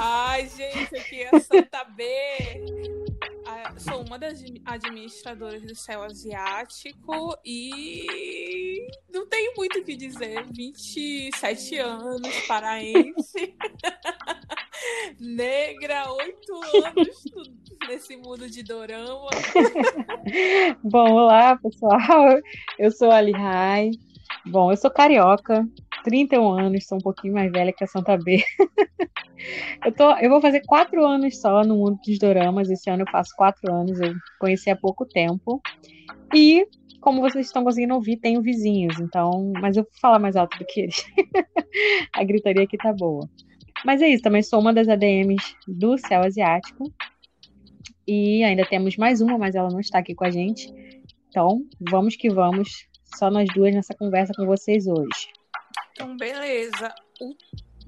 Ai, gente, aqui é a Santa B. Sou uma das administradoras do céu asiático e não tenho muito o que dizer. 27 anos, paraense, negra, 8 anos nesse mundo de dorama. Bom, olá pessoal, eu sou a Lihai. Bom, eu sou carioca, 31 anos, sou um pouquinho mais velha que a Santa B. eu, tô, eu vou fazer quatro anos só no mundo dos doramas. Esse ano eu faço quatro anos, eu conheci há pouco tempo. E, como vocês estão conseguindo ouvir, tenho vizinhos, então. Mas eu vou falar mais alto do que eles. a gritaria aqui tá boa. Mas é isso, também sou uma das ADMs do Céu Asiático. E ainda temos mais uma, mas ela não está aqui com a gente. Então, vamos que vamos. Só nós duas nessa conversa com vocês hoje. Então, beleza. O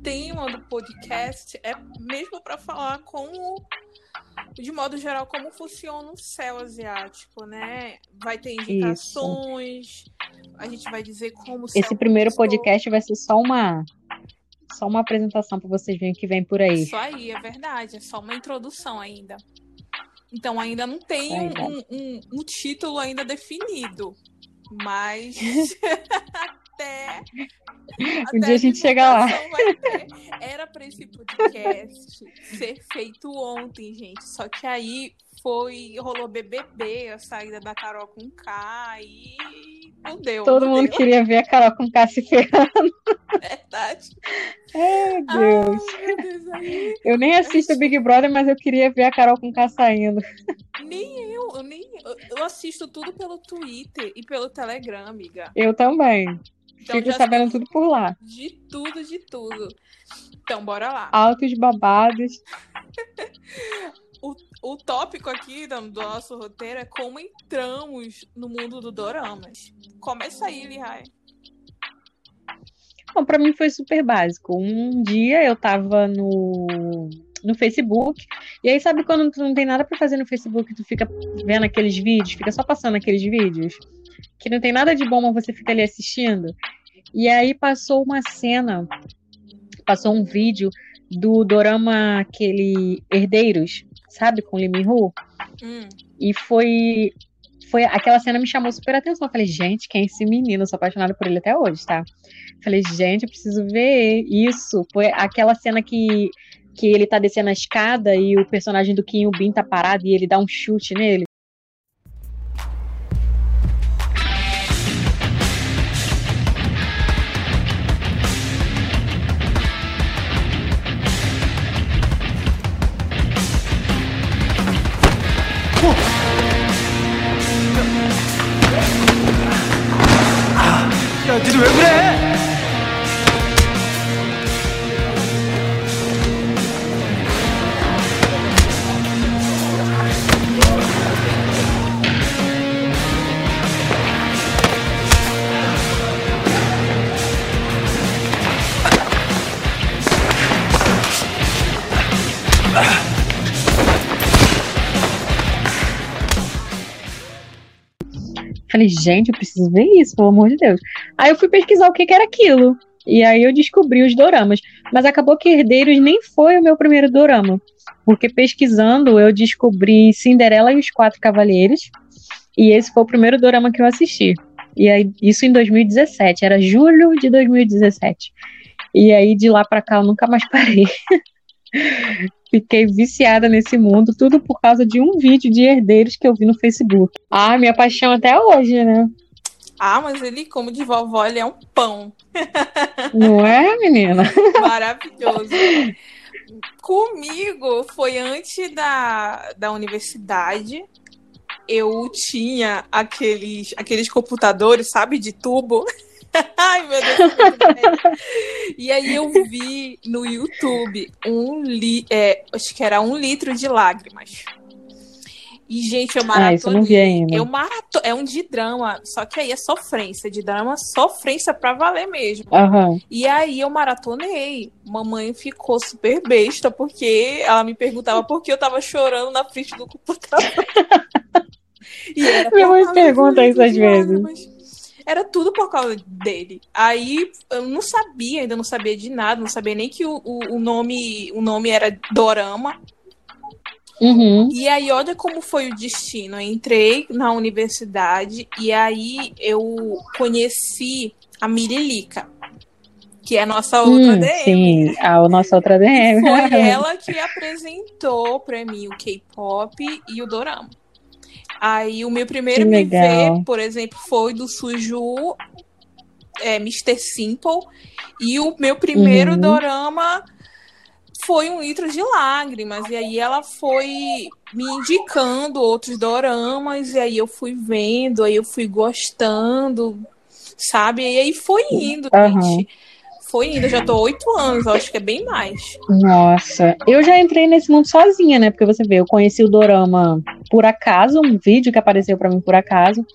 tema do podcast é mesmo para falar como, de modo geral, como funciona o céu asiático, né? Vai ter indicações, Isso. a gente vai dizer como. Esse primeiro podcast vai ser só uma só uma apresentação para vocês verem o que vem por aí. Isso aí, é verdade. É só uma introdução ainda. Então ainda não tem um, um, um, um título ainda definido. Mas até. Um dia a gente chega lá. Era para esse podcast ser feito ontem, gente. Só que aí foi. rolou BBB, a saída da Carol com K e. Não deu. Todo não mundo deu. queria ver a Carol com K se ferrando. Verdade. Ai, Deus. Ai, Deus aí. Eu nem assisto Big Brother, mas eu queria ver a Carol com K saindo. Nem eu, eu nem eu assisto tudo pelo Twitter e pelo Telegram, amiga. Eu também. Então, Fico sabendo tudo por lá. De tudo, de tudo. Então, bora lá. Altos babados. o, o tópico aqui do, nosso roteiro é como entramos no mundo do Doramas. Começa aí, Lihai. Bom, pra mim foi super básico. Um dia eu tava no, no Facebook, e aí sabe quando tu não tem nada para fazer no Facebook, tu fica vendo aqueles vídeos, fica só passando aqueles vídeos? que não tem nada de bom, mas você fica ali assistindo. E aí passou uma cena, passou um vídeo do dorama aquele Herdeiros, sabe, com Lee Min-ho. Hum. E foi foi aquela cena me chamou super atenção. Eu falei, gente, quem é esse menino? Eu sou apaixonada por ele até hoje, tá? Eu falei, gente, eu preciso ver isso. Foi aquela cena que que ele tá descendo a escada e o personagem do Kim Bin tá parado e ele dá um chute nele. 야, 니들 왜 그래? Falei, gente, eu preciso ver isso, pelo amor de Deus. Aí eu fui pesquisar o que, que era aquilo. E aí eu descobri os doramas. Mas acabou que Herdeiros nem foi o meu primeiro dorama. Porque pesquisando eu descobri Cinderela e os Quatro Cavaleiros. E esse foi o primeiro dorama que eu assisti. E aí, isso em 2017, era julho de 2017. E aí de lá pra cá eu nunca mais parei. Fiquei viciada nesse mundo, tudo por causa de um vídeo de herdeiros que eu vi no Facebook. Ah, minha paixão até hoje, né? Ah, mas ele, como de vovó, ele é um pão. Não é, menina? Maravilhoso. Comigo foi antes da, da universidade. Eu tinha aqueles, aqueles computadores, sabe, de tubo. Ai, meu Deus. e aí eu vi no YouTube um li é, acho que era um litro de lágrimas. E, gente, eu maratonei. Ah, isso eu não vi ainda. Eu marato... É um de drama, só que aí é sofrência. De drama, sofrência pra valer mesmo. Uhum. E aí eu maratonei. Mamãe ficou super besta, porque ela me perguntava por que eu tava chorando na frente do computador. e era Minha mãe pergunta isso às vezes. era tudo por causa dele. Aí eu não sabia, ainda não sabia de nada, não sabia nem que o, o, o nome o nome era Dorama. Uhum. E aí, olha como foi o destino. Eu entrei na universidade e aí eu conheci a Mirilica, que é a nossa outra Hum, DM. sim, a nossa outra DM. Foi ela que apresentou pra mim o K-pop e o dorama. Aí o meu primeiro MV, por exemplo, foi do Suju, é, Mr. Simple. E o meu primeiro Uhum. dorama foi um litro de lágrimas. E aí ela foi me indicando outros doramas. E aí eu fui vendo, aí eu fui gostando, sabe? E aí foi indo, Aham. gente. Foi. Eu já tô oito anos, acho que é bem mais. Nossa, eu já entrei nesse mundo sozinha, né? Porque você vê, eu conheci o Dorama por acaso, um vídeo que apareceu pra mim por acaso.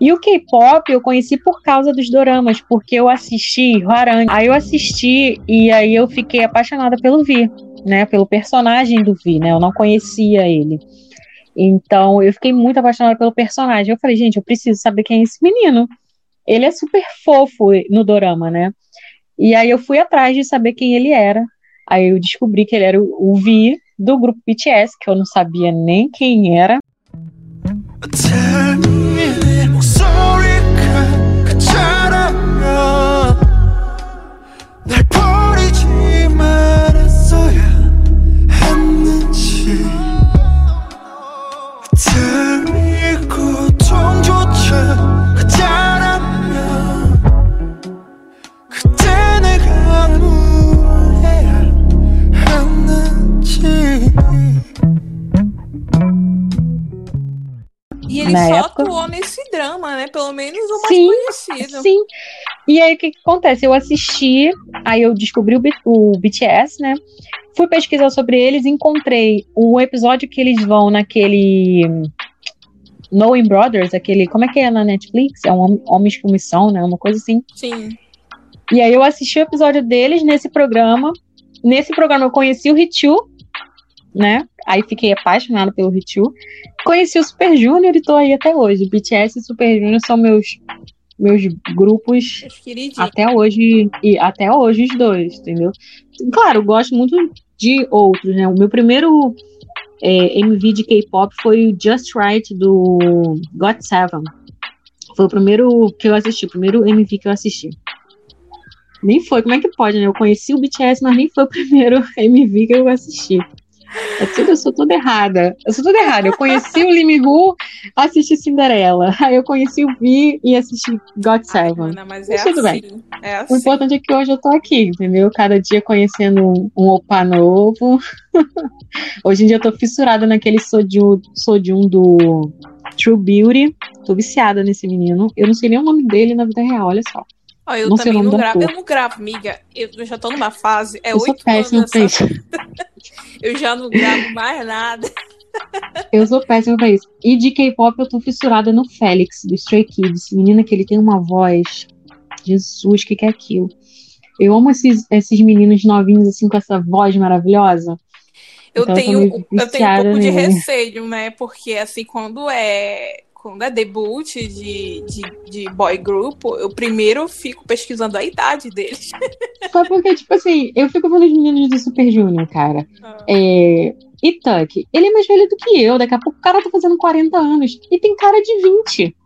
E o K-pop eu conheci por causa dos doramas, porque eu assisti Haran. Aí eu assisti e aí eu fiquei apaixonada pelo Vi, né? Pelo personagem do Vi, né? Eu não conhecia ele. Então eu fiquei muito apaixonada pelo personagem. Eu falei, gente, eu preciso saber quem é esse menino. Ele é super fofo no dorama, né? E aí eu fui atrás de saber quem ele era. Aí eu descobri que ele era o, Vi do grupo BTS, que eu não sabia nem quem era. Ele Na só época- atuou nesse drama, né? Pelo menos o mais Sim, conhecido. Sim. E aí o que, que acontece? Eu assisti, aí eu descobri o, B- o BTS, né? Fui pesquisar sobre eles, encontrei o episódio que eles vão naquele Knowing Brothers, aquele. Como é que é na Netflix? É um Hom- Homens com Missão, né? Uma coisa assim. Sim. E aí eu assisti o episódio deles nesse programa. Nesse programa eu conheci o Ritu, né? Aí fiquei apaixonada pelo Ritu. Conheci o Super Junior e tô aí até hoje. BTS e Super Junior são meus meus grupos até hoje e até hoje os dois, entendeu? Claro, gosto muito de outros, né? O meu primeiro é, MV de K-pop foi o Just Right do God Seven. Foi o primeiro que eu assisti, o primeiro MV que eu assisti. Nem foi, como é que pode, né? Eu conheci o BTS, mas nem foi o primeiro MV que eu assisti. É tudo, eu sou toda errada. Eu sou toda errada. Eu conheci o Hu, assisti Cinderela. Aí eu conheci o V e assisti God Ai, Seven. mas é tudo assim. bem. É O assim. importante é que hoje eu tô aqui, entendeu? Cada dia conhecendo um, um opa novo. hoje em dia eu tô fissurada naquele Sojun, Sojun do True Beauty. Tô viciada nesse menino. Eu não sei nem o nome dele na vida real, olha só. Ó, eu também não gravo. Eu não gravo, amiga. Eu eu já tô numa fase. É eu sou oito anos. péssima pra nessa- isso. Eu já não gravo mais nada. Eu sou péssima pra isso. E de K-pop eu tô fissurada no Félix, do Stray Kids. Menina, que ele tem uma voz. Jesus, o que, que é aquilo? Eu amo esses, esses meninos novinhos, assim, com essa voz maravilhosa. Eu Então eu tenho, meio eu tenho um pouco de nele. receio, né? Porque assim, quando é quando é debut de, de, de boy group, eu primeiro fico pesquisando a idade deles. Só porque, tipo assim, eu fico vendo os meninos do Super Junior, cara. É... E Tuck, ele é mais velho do que eu. Daqui a pouco o cara tá fazendo 40 anos. E tem cara de 20.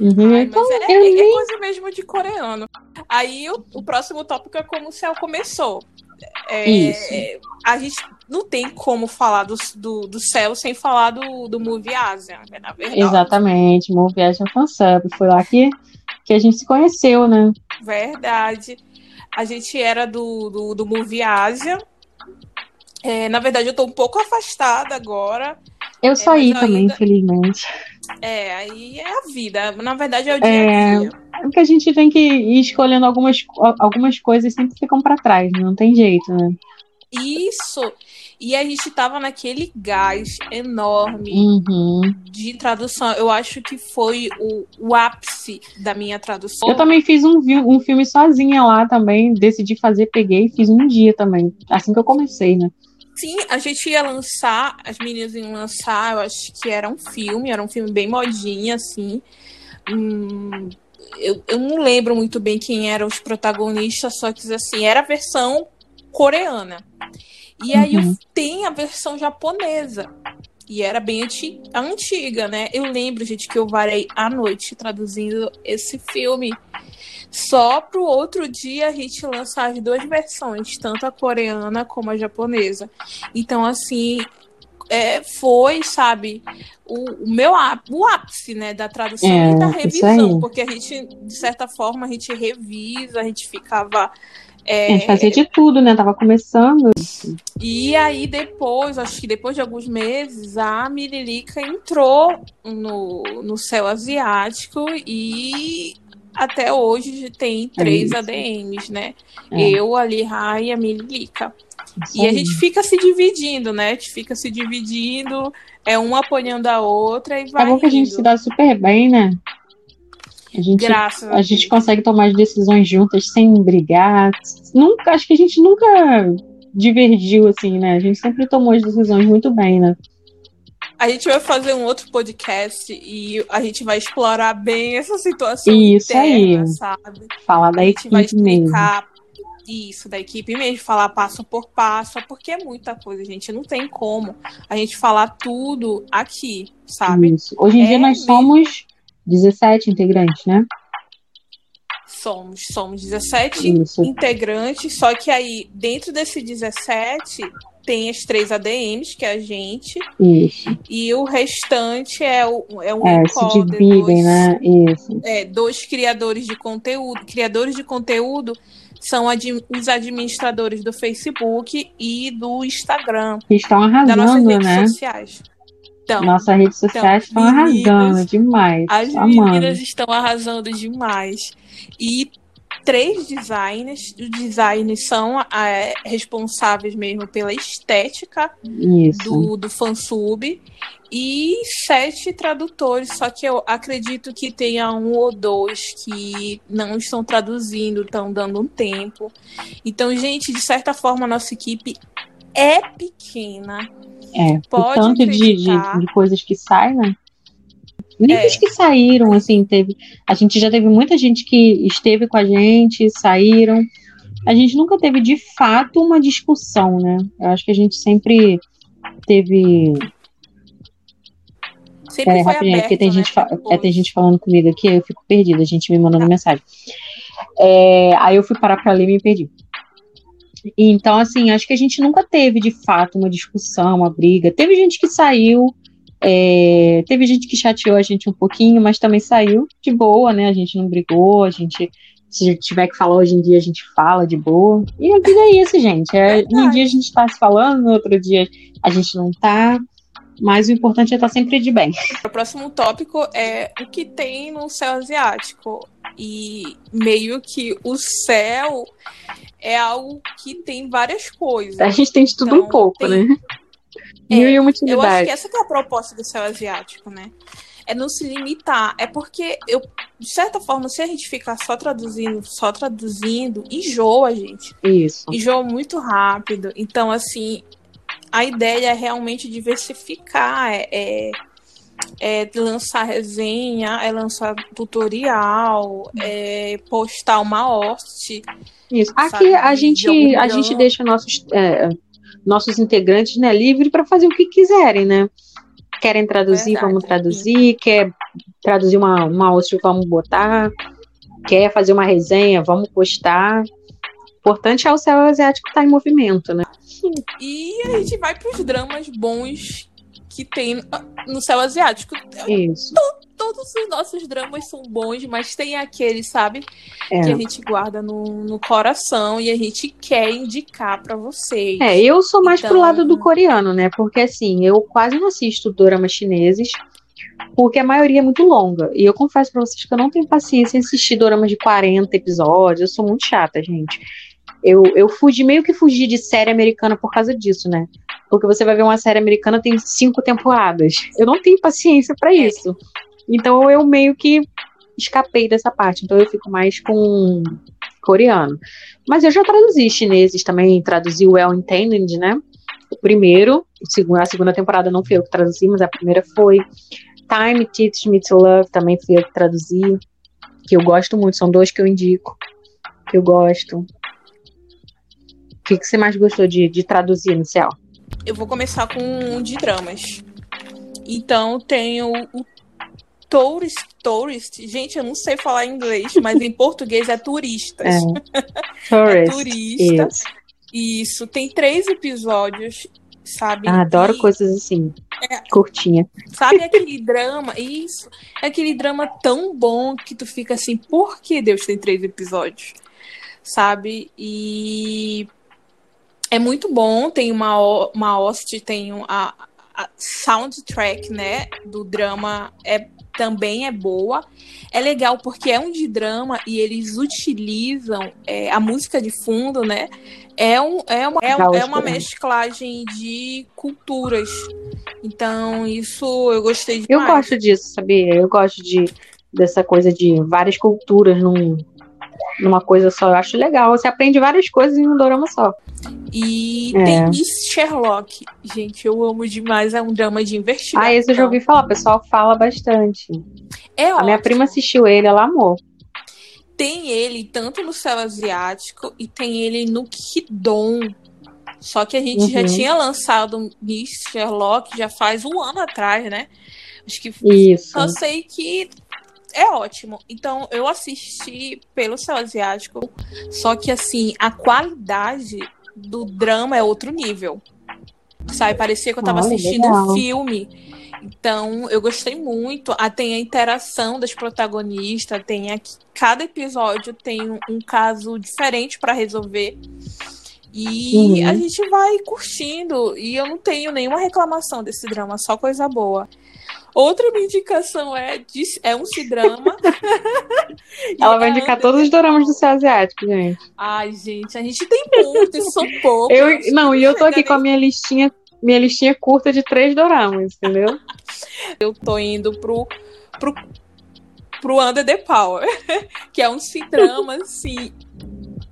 Uhum. Ai, Então, é, eu é- é nem- coisa mesmo de coreano. Aí o, o próximo tópico é como o céu começou. É. A gente não tem como falar do, do, do céu sem falar do, do Movie Asia, né, na verdade. Exatamente, Move Viagem Fansub. Foi lá que, que a gente se conheceu, né? Verdade. A gente era do, do, do Movie Asia. É, na verdade, eu tô um pouco afastada agora. Eu saí mas também, ainda- infelizmente. É, aí é a vida. Na verdade, é o dia É. a dia. É porque a gente tem que ir escolhendo algumas, algumas coisas sempre ficam pra trás, né? não tem jeito, né? Isso! E a gente tava naquele gás enorme Uhum. de tradução. Eu acho que foi o, o ápice da minha tradução. Eu também fiz um, um filme sozinha lá também, decidi fazer, peguei e fiz um dia também, assim que eu comecei, né? Sim, a gente ia lançar, as meninas iam lançar, eu acho que era um filme, era um filme bem modinha, assim. Hum, eu, eu não lembro muito bem quem eram os protagonistas, só que assim, era a versão coreana. E aí Uhum. tem a versão japonesa. E era bem anti- antiga, né? Eu lembro, gente, que eu varei à noite traduzindo esse filme. Só pro outro dia a gente lançar as duas versões, tanto a coreana como a japonesa. Então, assim, é, foi, sabe, o, o meu o ápice, né, da tradução É, e da revisão, porque a gente, de certa forma, a gente revisa, a gente ficava. A é, gente fazia de tudo, né? Tava começando. e aí depois, acho que depois de alguns meses, a Mirilica entrou no, no céu asiático e até hoje tem três isso. ADMs, né? É. Eu, a Lihá e a Mirilica. E a gente fica se dividindo, né? A gente fica se dividindo, é uma apoiando a outra e vai É bom que a gente se dá super bem, né? A gente, Graças a a gente consegue tomar as decisões juntas sem brigar. Nunca, acho que a gente nunca divergiu assim, né? A gente sempre tomou as decisões muito bem, né? A gente vai fazer um outro podcast e a gente vai explorar bem essa situação Isso interna, aí. sabe? Falar da a gente vai equipe mesmo. explicar isso da equipe mesmo, falar passo por passo, porque é muita coisa, gente. Não tem como a gente falar tudo aqui, sabe? Isso. Hoje em É dia nós mesmo. somos 17 integrantes, né? Somos, somos 17 Isso. integrantes, só que aí, dentro desse 17, tem as três ADMs, que é a gente, Isso. e o restante é, o, é um É, se encoder, dividem, dois- né? Isso. é, dois criadores de conteúdo. Criadores de conteúdo são admi- os administradores do Facebook e do Instagram, Que estão das nossas arrasando, redes né? sociais. Então, Nossas redes sociais estão meninas, arrasando demais. as Amando. meninas estão arrasando demais. E três designers, os designers são é, responsáveis mesmo pela estética Isso. do, do fansub e sete tradutores, só que eu acredito que tenha um ou dois que não estão traduzindo, estão dando um tempo. Então, gente, de certa forma, a nossa equipe é pequena. É, o Pode tanto de, de, de coisas que saem, né? Nem É. que saíram, assim, teve. A gente já teve muita gente que esteve com a gente, saíram. A gente nunca teve de fato uma discussão, né? Eu acho que a gente sempre teve. Sempre Peraí, foi rapidinho, aberto, porque tem, né, gente, é, tem gente falando comigo aqui, eu fico perdida, a gente me mandando Tá. mensagem. É, aí eu fui parar pra ler e me perdi. Então, assim, acho que a gente nunca teve de fato uma discussão, uma briga. Teve gente que saiu, é, teve gente que chateou a gente um pouquinho, mas também saiu de boa, né? A gente não brigou, a gente. Se tiver que falar hoje em dia, a gente fala de boa. E a vida é isso, gente. É, num dia a gente tá se falando, no outro dia a gente não tá. Mas o importante é estar sempre de bem. O próximo tópico é o que tem no céu asiático. E meio que o céu é algo que tem várias coisas. A gente tem de tudo Então, um pouco, tem- né? Mil e uma Eu acho que essa que é a proposta do céu asiático, né? É não se limitar. É porque, eu, de certa forma, se a gente ficar só traduzindo, só traduzindo, enjoa, gente. Isso. Enjoa muito rápido. Então, assim, a ideia é realmente diversificar. É, é, é lançar resenha, é lançar tutorial, é postar uma hoste. Isso. sabe, Aqui a de gente, a gente deixa nossos, é, nossos integrantes né, livre para fazer o que quiserem, né? Querem traduzir, Verdade, vamos traduzir. Quer traduzir uma, uma host, vamos botar. Quer fazer uma resenha, vamos postar. O importante é o céu asiático estar em movimento, né? E a gente vai para os dramas bons que tem no céu asiático. Isso. Todos os nossos dramas são bons, mas tem aqueles, sabe, que É. a gente guarda no, no coração e a gente quer indicar para vocês. É, eu sou mais pro Então- lado do coreano, né? Porque assim, eu quase não assisto doramas chineses, porque a maioria é muito longa. E eu confesso pra vocês que eu não tenho paciência em assistir doramas de 40 episódios. Eu sou muito chata, gente. Eu, eu fugi, meio que fugi de série americana por causa disso, né? Porque você vai ver uma série americana tem cinco temporadas. Eu não tenho paciência pra isso. Então eu meio que escapei dessa parte. Então eu fico mais com coreano. Mas eu já traduzi chineses também, traduzi o Well Intended, né? O primeiro, a segunda temporada não fui eu que traduzi, mas a primeira foi. Time Teach Me to Love também fui eu que traduzi. que eu gosto muito. São dois que eu indico, que eu gosto. O que, que você mais gostou de, de traduzir céu? Eu vou começar com um de dramas. Então tem o, o Tourist, Tourist. Gente, eu não sei falar inglês, mas em português é turistas. É. Tourist. turista. Isso. Isso, tem três episódios, sabe? Ah, adoro E- coisas assim. É. Curtinha. Sabe aquele drama? Isso. É aquele drama tão bom que tu fica assim, por que Deus tem três episódios? Sabe? E é muito bom. Tem uma, uma host, tem um- a, a soundtrack, né? Do drama é também é boa. É legal porque é um de drama e eles utilizam é, a música de fundo, né? É, um, é, uma, é, é uma diferente. mesclagem de culturas. Então, isso eu gostei Eu demais. gosto disso, sabia? Eu gosto de dessa coisa de várias culturas num, numa coisa só. Eu acho legal. Você aprende várias coisas em um dorama só. E É. tem Miss Sherlock. Gente, eu amo demais. É um drama de investigação. Ah, esse eu já ouvi falar. O pessoal fala bastante. É A minha ótimo. prima assistiu ele, ela amou. Tem ele tanto no céu asiático e tem ele no Kidon. Só que a gente já Uhum. tinha lançado Miss Sherlock já faz um ano atrás, né? Acho que Isso. Eu sei que é ótimo. Então, eu assisti pelo céu asiático. Só que, assim, a qualidade do drama é outro nível. Sabe? Parecia que eu tava Olha, assistindo legal. um filme. Então, eu gostei muito. Ah, tem a interação das protagonistas. Tem aqui, cada episódio tem um, caso diferente pra resolver. E Uhum. a gente vai curtindo. E eu não tenho nenhuma reclamação desse drama, só coisa boa. Outra minha indicação é, é um C-drama. E Ela vai indicar Under todos os doramas do céu asiático, gente. Ai, gente, a gente tem muitos, são poucos. Eu, não, e eu tô aqui com a minha listinha, minha listinha curta de três doramas, entendeu? Eu tô indo pro, pro, pro Under the Power, que é um C-drama, assim,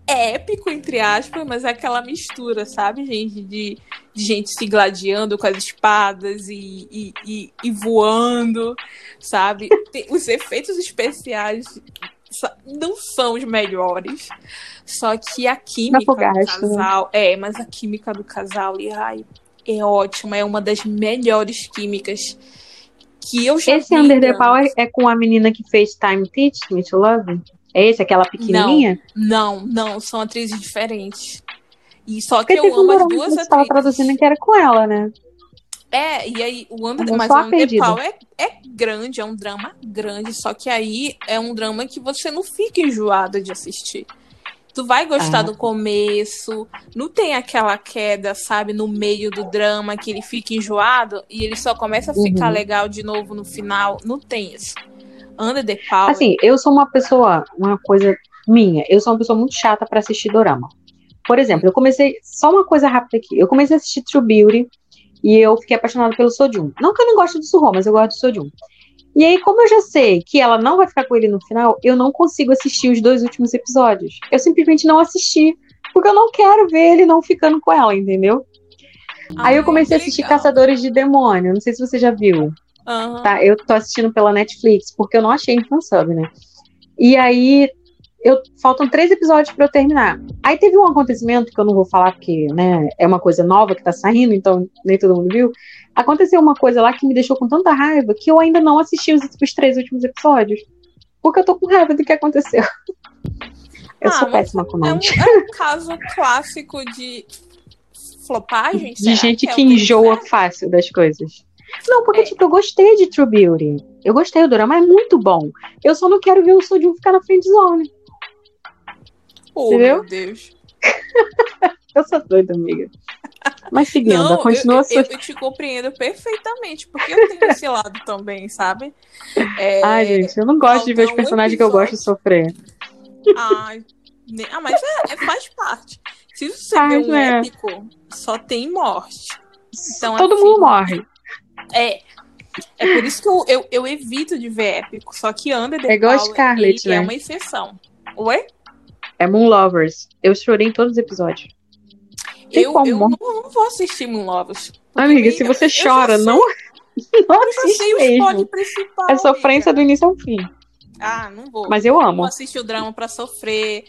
épico, entre aspas, mas é aquela mistura, sabe, gente? De, de gente se gladiando com as espadas e, e, e, e voando, sabe? Tem- os efeitos especiais não são os melhores. Só que a química do né? casal. É, mas a química do casal, e ai, é ótima, é uma das melhores químicas que eu já Esse vi. Under the. Power é com a menina que fez Time Teach Me to Love? É esse, aquela pequenininha? Não, não, são atrizes diferentes. E só Porque que eu um amo as duas atrizes. traduzindo que era com ela, né? É, e aí o Under, mas o. Power é, é grande, é um drama grande, só que aí é um drama que você não fica enjoada de assistir. Tu vai gostar Ah. do começo, não tem aquela queda, sabe, no meio do drama que ele fica enjoado e ele só começa a ficar Uhum. legal de novo no final. Não tem isso. Under the Power. Assim, eu sou uma pessoa, uma coisa minha, eu sou uma pessoa muito chata pra assistir dorama. Por exemplo, eu comecei, só uma coisa rápida aqui, eu comecei a assistir True Beauty e eu fiquei apaixonada pelo Sojun. Não que eu não gosto do Suho, mas eu gosto do Sojun. E aí, como eu já sei que ela não vai ficar com ele no final, eu não consigo assistir os dois últimos episódios. Eu simplesmente não assisti, porque eu não quero ver ele não ficando com ela, entendeu? Aí eu Ai, comecei a assistir legal. Caçadores de Demônio, não sei se você já viu. Aham. Tá, eu tô assistindo pela Netflix, porque eu não achei em fansub, né? E aí, eu, faltam três episódios pra eu terminar. Aí teve um acontecimento que eu não vou falar, porque, né, é uma coisa nova que tá saindo, então nem todo mundo viu. Aconteceu uma coisa lá que me deixou com tanta raiva que eu ainda não assisti os, os três últimos episódios. Porque eu tô com raiva do que aconteceu. Eu Ah, sou péssima com É um, nomes. é um caso clássico de flopagem, De gente é o que enjoa certo? fácil das coisas. Não, porque, É. tipo, eu gostei de True Beauty. Eu gostei, o drama é muito bom. Eu só não quero ver o Sojun ficar na friend zone. Oh, Entendeu? meu Deus. Eu sou doida, amiga. Mas seguindo, Não, eu, continua eu, sua. eu te compreendo perfeitamente, porque eu tenho esse lado também, sabe? É, Ai, gente, eu não gosto de ver os personagens que eu gosto sofrer. ai, ah, mas é, é- faz parte. Se você Faz, vê um né? épico, só tem morte. Então, Todo assim, mundo morre. É. É por isso que eu, eu, eu evito de ver épico. Só que Under the É igual a Power, Scarlett, é né? uma exceção. Oi? É Moon Lovers. Eu chorei em todos os episódios. Tem Eu, eu não, não vou assistir Moon Lovers. Amiga, Eu- se você eu chora, não, não Eu assiste mesmo. principal. É sofrência amiga. do início ao fim. Ah, não vou. Mas eu amo. Não assistir o drama pra sofrer.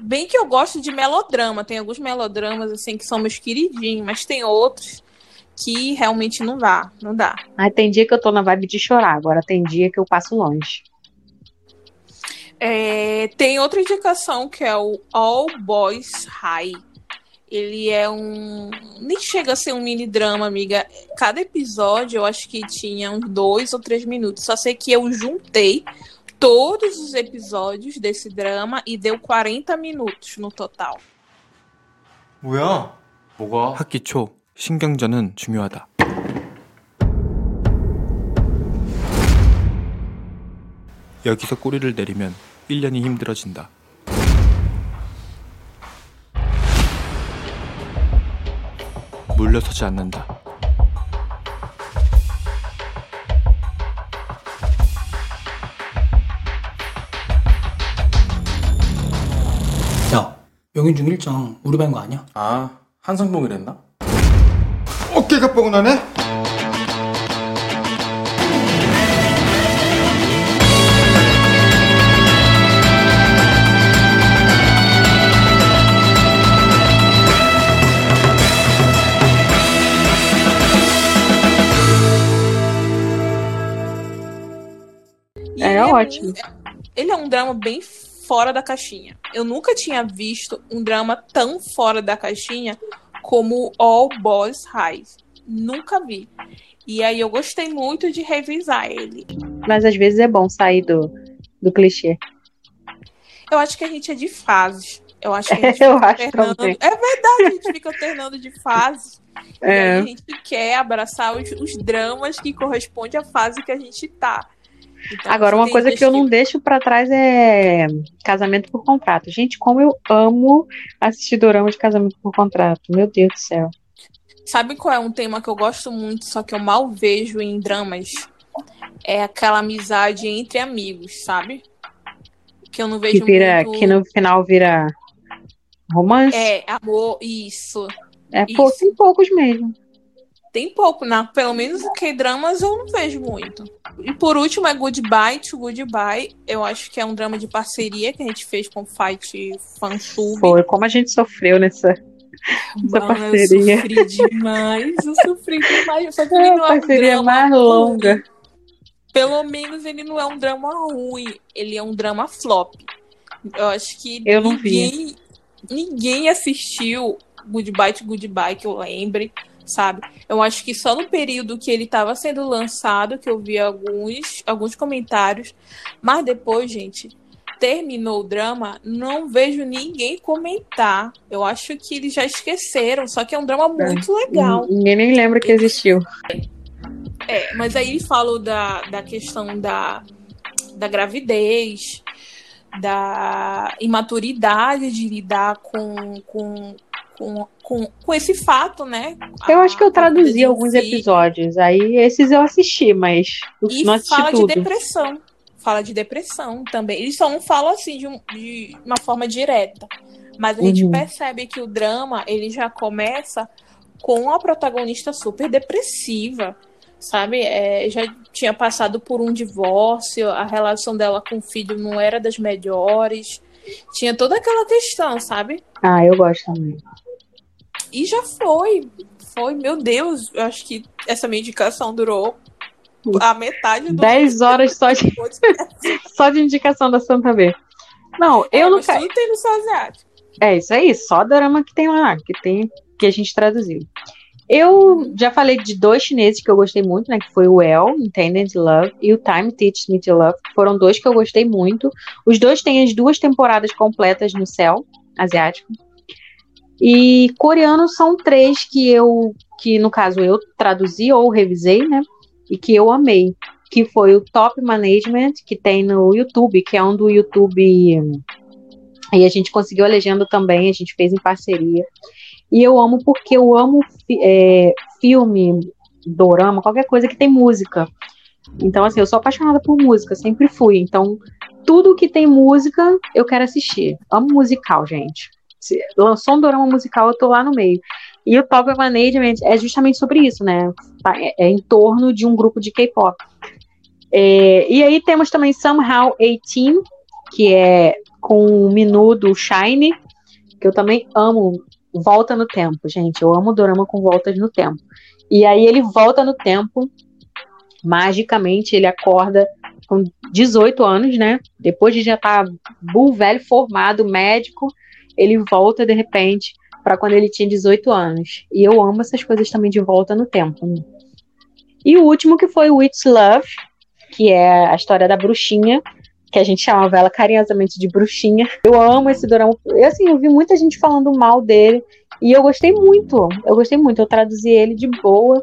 Bem que eu gosto de melodrama. Tem alguns melodramas, assim, que são meus queridinhos, mas tem outros que realmente não dá. Não dá. Aí tem dia que eu tô na vibe de chorar, agora tem dia que eu passo longe. É, tem outra indicação que é o All Boys High. Ele é um. Nem chega a ser um mini drama, amiga. Cada episódio eu acho que tinha uns dois ou três minutos. Só sei que eu juntei todos os episódios desse drama e deu 40 minutos no total. 뭐야? 뭐가? 학기 초 신경전은 중요하다. 여기서 꼬리를 내리면 1년이 힘들어진다. 물러서지 않는다. 야, 명인중 일정 우리 반거 아니야? 아, 한성동이랬나? 어깨가 뻐근하네? Ótimo. Ele é um drama bem fora da caixinha. Eu nunca tinha visto um drama tão fora da caixinha como All Boys High. Nunca vi. E aí eu gostei muito de revisar ele. Mas às vezes é bom sair do, do clichê. Eu acho que a gente é de fases. Eu acho que a gente Eu fica alternando. também. É verdade, a gente fica alternando de fases. E É. a gente quer abraçar os, os dramas que correspondem à fase que a gente tá. Então, Agora, uma coisa que eu não deixo pra trás é casamento por contrato. Gente, como eu amo assistir dorama de casamento por contrato. Meu Deus do céu. Sabe qual é um tema que eu gosto muito, só que eu mal vejo em dramas? É aquela amizade entre amigos, sabe? Que eu não Que vejo vira, muito. que no final vira romance. É, amor, isso. É, pô, isso. tem poucos mesmo. Tem pouco, na, pelo menos que dramas eu não vejo muito. E por último é Goodbye to Goodbye. Eu acho que é um drama de parceria que a gente fez com o Fight Fansub. Foi como a gente sofreu nessa, essa Mano, parceria. Eu sofri demais, eu sofri demais. Só que É ele a não é um parceria drama mais ruim. longa. Pelo menos ele não é um drama ruim, ele é um drama flop. Eu acho que Eu não vi. ninguém, ninguém assistiu Goodbye to Goodbye, que eu lembre, sabe? Eu acho que só no período que ele estava sendo lançado que eu vi alguns, alguns comentários, mas depois, gente, terminou o drama, não vejo ninguém comentar. Eu acho que eles já esqueceram, só que é um drama muito legal. Ninguém nem lembra que existiu. É, mas aí falam da, da questão da, da gravidez, da imaturidade de lidar com, com, com, com, com esse fato, né? Eu acho que eu traduzi de alguns si. episódios. Aí esses eu assisti, mas E não assisti fala de tudo. depressão. Fala de depressão também. Eles só não falam assim de, um- de uma forma direta. Mas a gente Uhum. percebe que o drama ele já começa com a protagonista super depressiva. Sabe? É, já tinha passado por um divórcio, a relação dela com o filho não era das melhores. Tinha toda aquela questão, sabe? Ah, eu gosto também. E já foi. Foi, meu Deus. Eu acho que essa minha indicação durou a metade do. 10 horas só de, só de indicação da Santa B. Não, eu É, mas quero. tudo tem no asiático. É isso aí, só dorama que tem lá, que tem que a gente traduziu. Eu já falei de dois chineses que eu gostei muito, né? Que foi o El, Intended Love, e o Time Teach Me to Love. que Foram dois que eu gostei muito. Os dois têm as duas temporadas completas no céu asiático. E coreano são três que eu, que no caso eu traduzi ou revisei, né? E que eu amei. Que foi o Top Management, que tem no YouTube, que é um do YouTube e a gente conseguiu a legenda também, a gente fez em parceria. E eu amo porque eu amo é, filme, dorama, qualquer coisa que tem música. Então, assim, eu sou apaixonada por música, sempre fui. Então, tudo que tem música, eu quero assistir. Amo musical, gente. Lançou um dorama musical, eu tô lá no meio. E o Top Management é justamente sobre isso, né? Tá- É, é em torno de um grupo de K-pop. É, e aí temos também Somehow 18, que é com o Minu do Shine, que eu também amo. Volta no tempo, gente. Eu amo dorama com voltas no tempo. E aí ele volta no tempo, magicamente ele acorda com 18 anos, né? Depois de já estar tá bull velho, formado, médico, ele volta de repente para quando ele tinha 18 anos. E eu amo essas coisas também de volta no tempo. Né? E o último que foi Witch Love, que é a história da bruxinha, que a gente chamava ela carinhosamente de bruxinha. Eu amo esse dorama. Eu, assim, eu vi muita gente falando mal dele e eu gostei muito. Eu gostei muito. Eu traduzi ele de boa.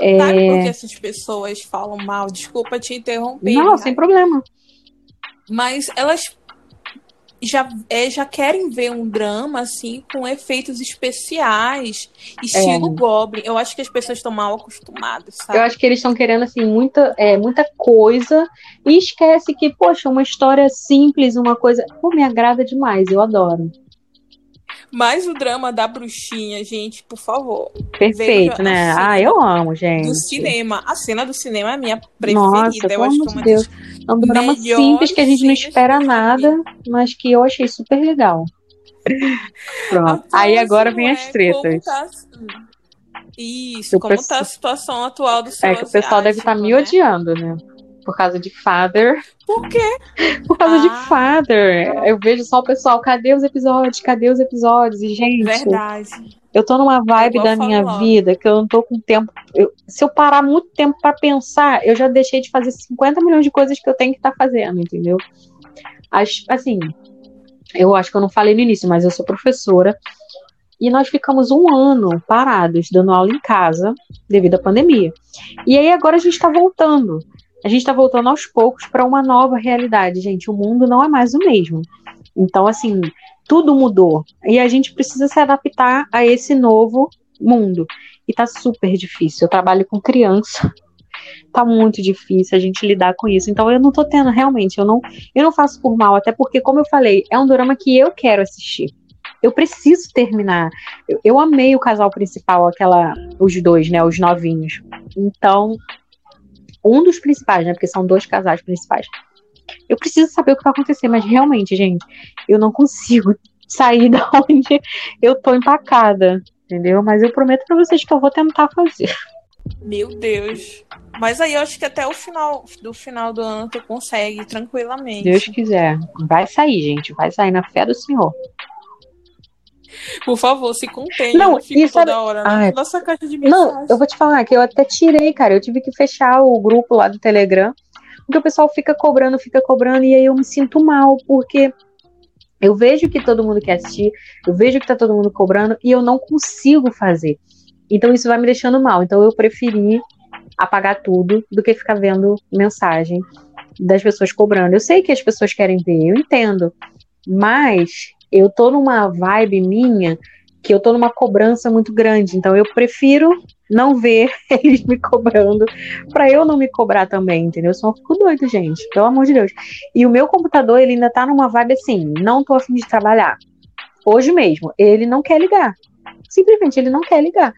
É... Sabe por que essas pessoas falam mal? Desculpa te interromper. Não, né? sem problema. Mas elas já, é, já querem ver um drama assim com efeitos especiais, estilo é. Goblin. Eu acho que as pessoas estão mal acostumadas, sabe? Eu acho que eles estão querendo assim muita, é, muita coisa e esquece que, poxa, uma história simples, uma coisa, pô, me agrada demais, eu adoro. Mas o drama da bruxinha, gente, por favor. Perfeito, né? Ah, eu amo, gente. Do cinema. A cena do cinema é a minha preferida. Nossa, eu acho que é Deus. É um drama simples que a gente não espera nada, mas que eu achei super legal. Pronto. Aí agora vem as é tretas. Tá... Isso, como está a situação atual do seu É que o pessoal deve estar tá me né? odiando, né? Por causa de Father. Por quê? Por causa ah. de Father. Eu vejo só o pessoal, cadê os episódios? Cadê os episódios? E, gente. Verdade. Eu tô numa vibe da minha logo. vida que eu não tô com tempo. Eu, se eu parar muito tempo para pensar, eu já deixei de fazer 50 milhões de coisas que eu tenho que estar tá fazendo, entendeu? As, assim, eu acho que eu não falei no início, mas eu sou professora. E nós ficamos um ano parados, dando aula em casa, devido à pandemia. E aí agora a gente está voltando a gente está voltando aos poucos para uma nova realidade, gente. O mundo não é mais o mesmo. Então, assim, tudo mudou. E a gente precisa se adaptar a esse novo mundo. E tá super difícil. Eu trabalho com criança. Tá muito difícil a gente lidar com isso. Então eu não tô tendo realmente, eu não, eu não faço por mal, até porque como eu falei, é um drama que eu quero assistir. Eu preciso terminar. Eu, eu amei o casal principal, aquela os dois, né, os novinhos. Então, um dos principais, né? Porque são dois casais principais. Eu preciso saber o que vai acontecer, mas realmente, gente, eu não consigo sair da onde eu tô empacada, entendeu? Mas eu prometo para vocês que eu vou tentar fazer. Meu Deus. Mas aí eu acho que até o final do final do ano tu consegue tranquilamente. Deus quiser. Vai sair, gente. Vai sair na fé do Senhor. Por favor, se contenha. Não, fica isso toda hora nossa caixa de mensagem. Não, eu vou te falar que eu até tirei, cara. Eu tive que fechar o grupo lá do Telegram. Porque o pessoal fica cobrando, fica cobrando, e aí eu me sinto mal, porque eu vejo que todo mundo quer assistir, eu vejo que tá todo mundo cobrando, e eu não consigo fazer. Então isso vai me deixando mal. Então eu preferi apagar tudo do que ficar vendo mensagem das pessoas cobrando. Eu sei que as pessoas querem ver, eu entendo. Mas eu tô numa vibe minha que eu tô numa cobrança muito grande, então eu prefiro não ver eles me cobrando para eu não me cobrar também, entendeu? Eu só fico doido, gente, pelo amor de Deus. E o meu computador, ele ainda tá numa vibe assim, não tô afim de trabalhar. Hoje mesmo, ele não quer ligar. Simplesmente ele não quer ligar.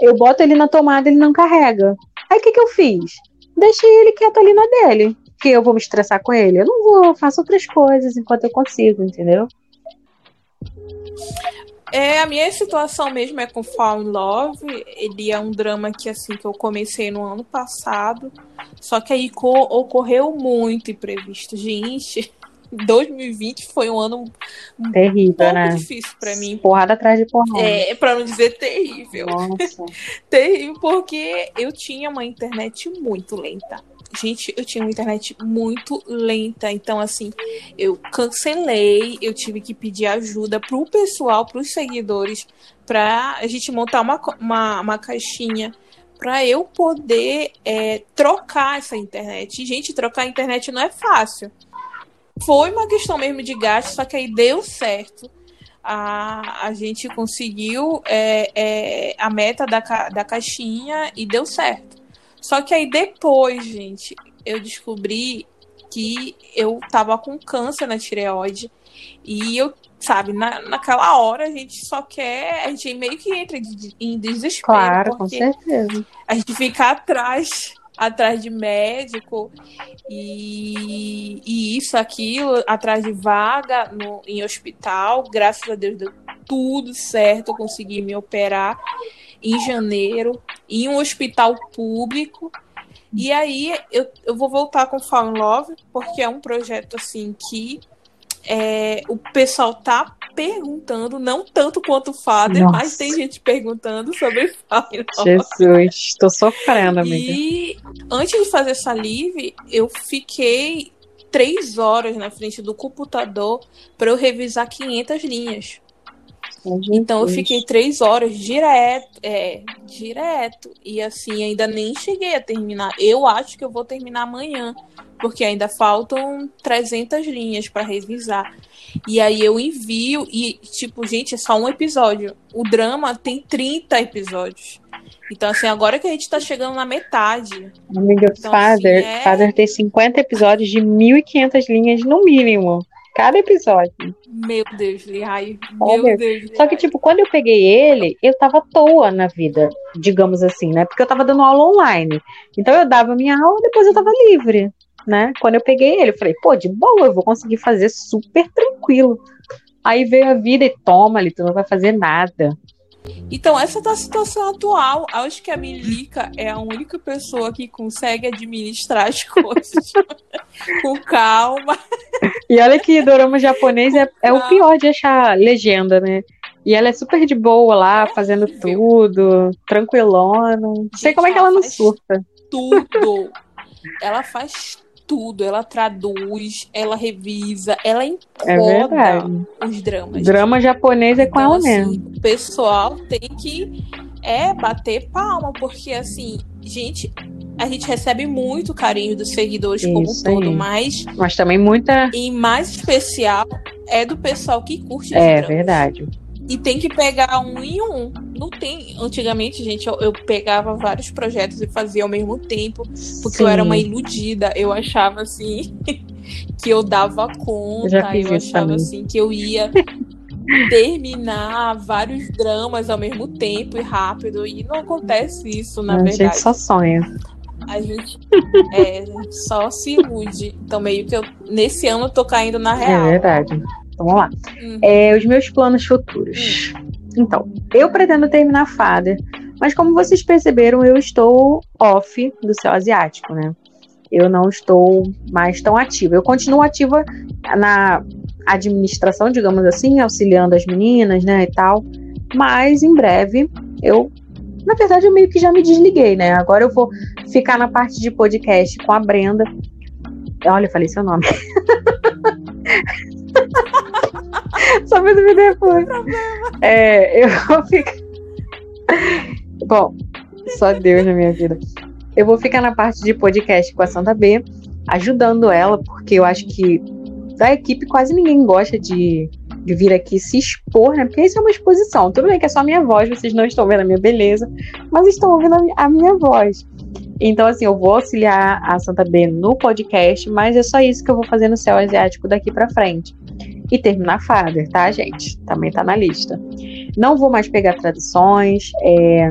Eu boto ele na tomada, ele não carrega. Aí o que que eu fiz? Deixei ele quieto ali na dele. Que eu vou me estressar com ele? Eu não vou, faço outras coisas enquanto eu consigo, entendeu? É, a minha situação mesmo é com Fall in Love. Ele é um drama que assim que eu comecei no ano passado. Só que aí ocorreu muito imprevisto. Gente, 2020 foi um ano terrível, um pouco né? difícil para mim. Porrada atrás de porrada. É, para não dizer terrível. Terrível porque eu tinha uma internet muito lenta. Gente, eu tinha uma internet muito lenta, então assim, eu cancelei, eu tive que pedir ajuda pro pessoal, pros seguidores, pra a gente montar uma, uma, uma caixinha para eu poder é, trocar essa internet. E, gente, trocar a internet não é fácil. Foi uma questão mesmo de gasto, só que aí deu certo. A, a gente conseguiu é, é, a meta da, da caixinha e deu certo. Só que aí depois, gente, eu descobri que eu tava com câncer na tireoide. E eu, sabe, na, naquela hora a gente só quer. A gente meio que entra em desespero. Claro, com certeza. A gente fica atrás atrás de médico e, e isso, aquilo, atrás de vaga no, em hospital. Graças a Deus deu tudo certo, eu consegui me operar em janeiro em um hospital público. E aí eu, eu vou voltar com Fall in Love, porque é um projeto assim que é, o pessoal tá perguntando, não tanto quanto o Father, Nossa. mas tem gente perguntando sobre Fall in Love. Jesus, tô sofrendo, amiga. E antes de fazer essa live, eu fiquei três horas na frente do computador para eu revisar 500 linhas. Então eu fiquei três horas direto, é, direto. E assim, ainda nem cheguei a terminar. Eu acho que eu vou terminar amanhã, porque ainda faltam 300 linhas para revisar. E aí eu envio e tipo, gente, é só um episódio. O drama tem 30 episódios. Então assim, agora que a gente tá chegando na metade. Amiga, Então, Father, assim, é- Father tem 50 episódios de 1.500 linhas no mínimo. Cada episódio. Meu Deus, Lihai. Meu meu. Deus, Só que, tipo, quando eu peguei ele, eu tava à toa na vida, digamos assim, né? Porque eu tava dando aula online. Então eu dava minha aula, depois eu tava livre, né? Quando eu peguei ele, eu falei, pô, de boa, eu vou conseguir fazer super tranquilo. Aí veio a vida e toma ali, tu não vai fazer nada. Então, essa tá a situação atual. Acho que a Milica é a única pessoa que consegue administrar as coisas com calma. E olha que dorama japonês é, é o pior de achar legenda, né? E ela é super de boa lá, fazendo horrível. tudo, tranquilona. Não sei como é que ela ela não surta. Tudo. Ela faz tudo. Ela traduz, ela revisa, ela É encoda verdade. os dramas. Drama japonês é com Então, ela assim, mesmo. o pessoal tem que é bater palma, porque assim, gente, a gente recebe muito carinho dos seguidores como um Isso todo, mas Mas também muita. em mais especial é do pessoal que curte É dramas. verdade. E tem que pegar um em um. Não tem. Antigamente, gente, eu, eu pegava vários projetos e fazia ao mesmo tempo, porque eu era uma iludida. Eu achava assim que eu dava conta, eu isso achava assim que eu ia terminar vários dramas ao mesmo tempo e rápido. E não acontece isso, na a verdade. gente só sonha. A gente é, só se ilude. Então, meio que eu, nesse ano eu tô caindo na É real. Verdade. Vamos lá. Hum. É, os meus planos futuros. Então, eu pretendo terminar Father, mas como vocês perceberam, eu estou off do céu asiático, né? Eu não estou mais tão ativa. Eu continuo ativa na administração, digamos assim, auxiliando as meninas, né, e tal. Mas em breve eu, na verdade, eu meio que já me desliguei, né? Agora eu vou ficar na parte de podcast com a Brenda. Olha, eu falei seu nome. Só me depois. É, eu vou ficar. Bom, só Deus na minha vida. Eu vou ficar na parte de podcast com a Santa B, ajudando ela, porque eu acho que da equipe quase ninguém gosta de, de vir aqui se expor, né? Porque isso é uma exposição. Tudo bem que é só a minha voz, vocês não estão vendo a minha beleza, mas estão ouvindo a mi- a minha voz. Então, assim, eu vou auxiliar a Santa B no podcast, mas é só isso que eu vou fazer no céu asiático daqui pra frente. E terminar Father, tá, gente? Também tá na lista. Não vou mais pegar traduções. é,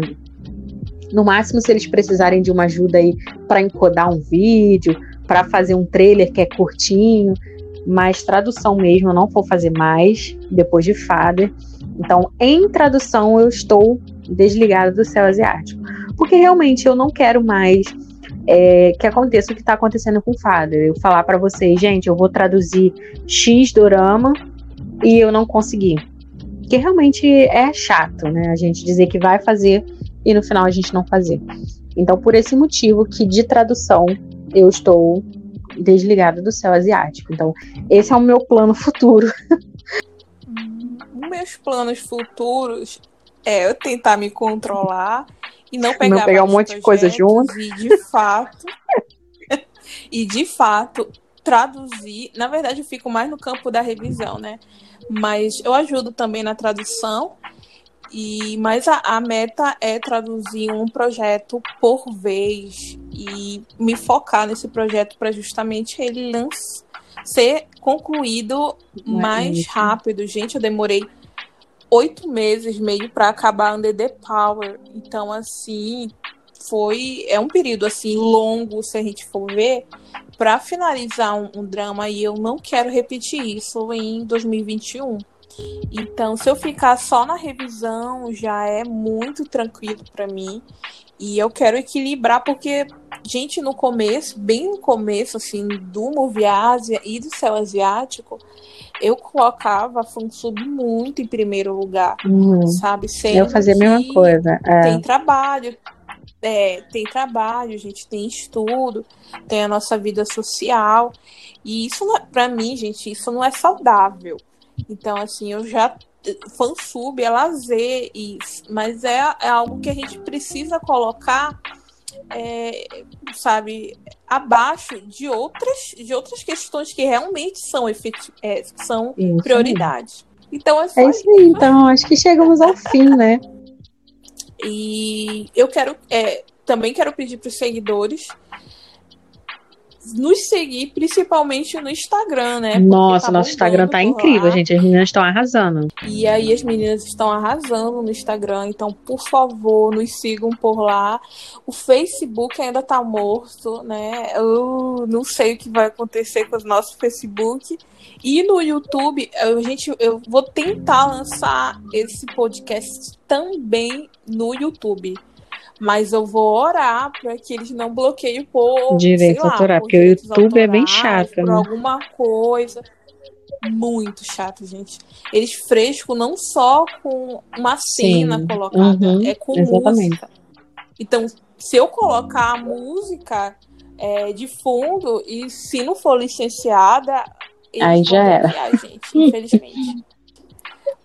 No máximo, se eles precisarem de uma ajuda aí para encodar um vídeo, para fazer um trailer que é curtinho, mas tradução mesmo eu não vou fazer mais depois de Father. Então, em tradução, eu estou desligada do céu asiático. Porque realmente eu não quero mais é, que aconteça o que está acontecendo com o Father. Eu falar para vocês, gente, eu vou traduzir X dorama e eu não consegui. Que realmente é chato, né? A gente dizer que vai fazer e no final a gente não fazer. Então, por esse motivo que de tradução eu estou desligada do céu asiático. Então, esse é o meu plano futuro. Meus planos futuros é eu tentar me controlar e não pegar, Não pegar um monte de coisa projetos E de fato, e de fato, traduzir. Na verdade, eu fico mais no campo da revisão, né? Mas eu ajudo também na tradução. E, mas a, a meta é traduzir um projeto por vez e me focar nesse projeto para justamente ele lance, ser concluído mais Isso. rápido. Gente, eu demorei oito meses meio para acabar Under the Power. Então, assim, foi é um período assim longo se a gente for ver para finalizar um, um, drama e eu não quero repetir isso em 2021. Então, se eu ficar só na revisão, já é muito tranquilo para mim. E eu quero equilibrar porque gente no começo, bem no começo assim do Movie Ásia e do Céu Asiático, eu colocava a Fansub muito em primeiro lugar, uhum. sabe? Sendo eu fazia a mesma coisa. É. Tem trabalho, é, tem trabalho, a gente tem estudo, tem a nossa vida social. E isso, é, para mim, gente, isso não é saudável. Então, assim, eu já. Fansub é lazer, isso, mas é, é algo que a gente precisa colocar, é, sabe, abaixo de outras, de outras questões que realmente são, efetiv é, são prioridade. Então, é, é isso aí. Então, acho que chegamos ao fim, né? E eu quero, é, também quero pedir para os seguidores nos seguir, principalmente no Instagram, né? Porque Nossa, tá nosso Instagram tá incrível, lá. gente. As meninas estão arrasando. E aí as meninas estão arrasando no Instagram, então, por favor, nos sigam por lá. O Facebook ainda tá morto, né? Eu não sei o que vai acontecer com o nosso Facebook. E no YouTube, a gente, eu vou tentar lançar esse podcast também no YouTube. Mas eu vou orar para que eles não bloqueiem por direitos autorais, porque o YouTube é bem chato, por né? alguma coisa. Muito chato, gente. Eles fresco não só com uma cena Sim. colocada, uhum, é com exatamente. música. Então, se eu colocar a música é, de fundo e se não for licenciada, aí já era. gente, infelizmente.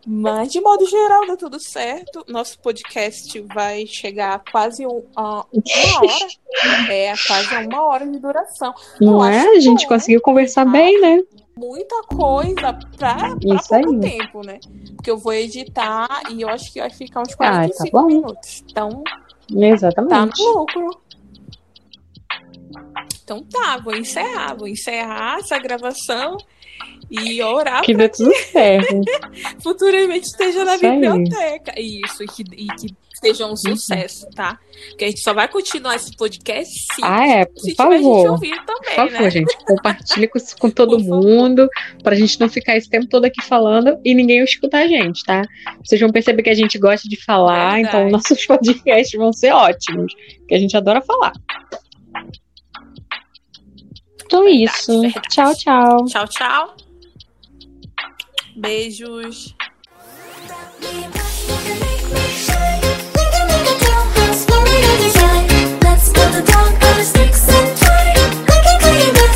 Mas, de modo geral, deu tudo certo. Nosso podcast vai chegar a quase um, a uma hora. É, quase uma hora de duração. Não é? A gente bom, conseguiu conversar tá? bem, né? Muita coisa pra, pra Isso aí. tempo, né? Porque eu vou editar e eu acho que vai ficar uns 45 ah, tá minutos. Então, Exatamente. tá no lucro. Então tá, vou encerrar. Vou encerrar essa gravação e orar que dê tudo certo. futuramente esteja na Isso biblioteca. Aí. Isso, e que, e que seja um sucesso, uhum. tá? Porque a gente só vai continuar esse podcast se, ah, é, por se favor. gente ouvir também, Por favor, né? gente, compartilhe com, com todo por mundo, favor. pra gente não ficar esse tempo todo aqui falando e ninguém escutar a gente, tá? Vocês vão perceber que a gente gosta de falar, então nossos podcasts vão ser ótimos, que a gente adora falar. Então é verdade, isso. Verdade. Tchau, tchau. Tchau, tchau. Beijos. Let's dog and